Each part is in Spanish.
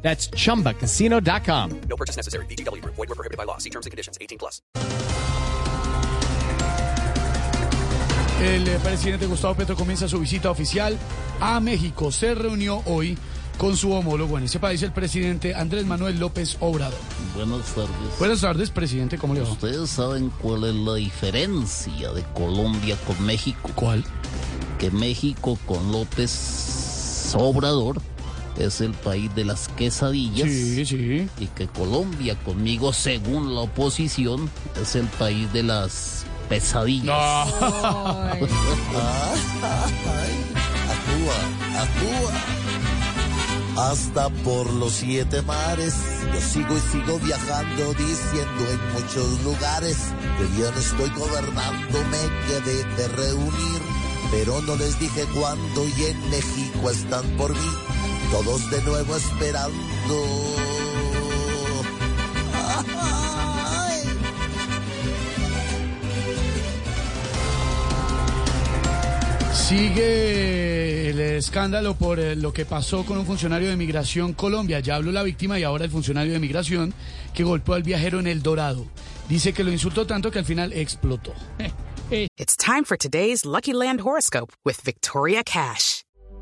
That's chumbacasino.com. No purchase necessary. VGW Group. Void were prohibited by law. See terms and conditions. 18 plus. El eh, presidente Gustavo Petro comienza su visita oficial a México. Se reunió hoy con su homólogo en ese país, el presidente Andrés Manuel López Obrador. Buenas tardes. Buenas tardes, presidente. ¿Cómo le va? ¿Ustedes saben cuál es la diferencia de Colombia con México? ¿Cuál? Que México con López Obrador es el país de las quesadillas. Sí, sí. Y que Colombia conmigo, según la oposición, es el país de las pesadillas. Actúa, actúa. Hasta por los siete mares, yo sigo y sigo viajando, diciendo en muchos lugares que bien estoy gobernando, me quedé de reunir, pero no les dije cuándo y en México están por mí, todos de nuevo esperando. Ay. Sigue el escándalo por eh, lo que pasó con un funcionario de Migración Colombia. Ya habló la víctima y ahora el funcionario de Migración que golpeó al viajero en El Dorado. Dice que lo insultó tanto que al final explotó. It's time for today's Lucky Land horoscope with Victoria Cash.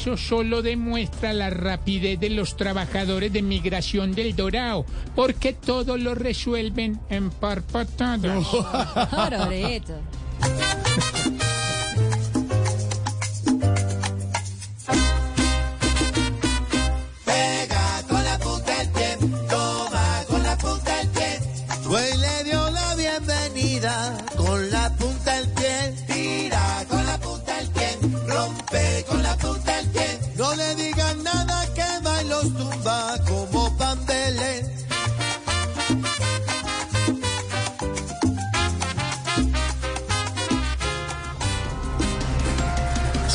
Eso solo demuestra la rapidez de los trabajadores de migración del Dorado, porque todo lo resuelven en parpatadas.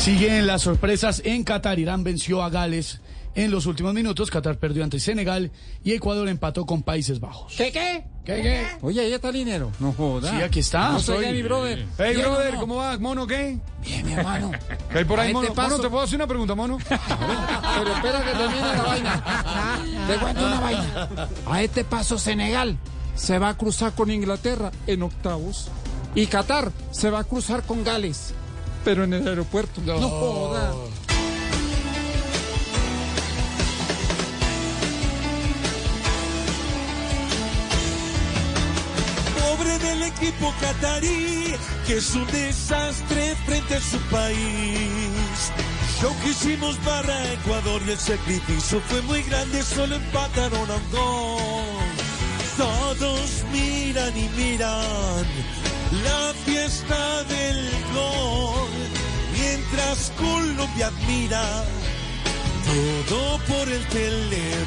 Siguen las sorpresas en Qatar. Irán venció a Gales en los últimos minutos. Qatar perdió ante Senegal y Ecuador empató con Países Bajos. ¿Qué qué? ¿Qué, qué? Oye, ahí está el dinero. No joda. Sí, aquí está. No soy mi brother. Hey, Bien, brother, ¿no? ¿cómo vas? ¿Mono qué? Bien, mi hermano. ¿Qué hay por ahí, mono? paso- Mono, ¿te puedo hacer una pregunta, mono? Pero espera que termine la vaina. Te cuento una vaina. A este paso Senegal se va a cruzar con Inglaterra en octavos. Y Qatar se va a cruzar con Gales. Pero en el aeropuerto. No, joda. Pobre del equipo catarí, que es un desastre frente a su país. Lo que hicimos para Ecuador y el sacrificio fue muy grande, solo empataron a un gol. Todos miran y miran la fiesta del gol, mientras Colombia mira todo por el televisor.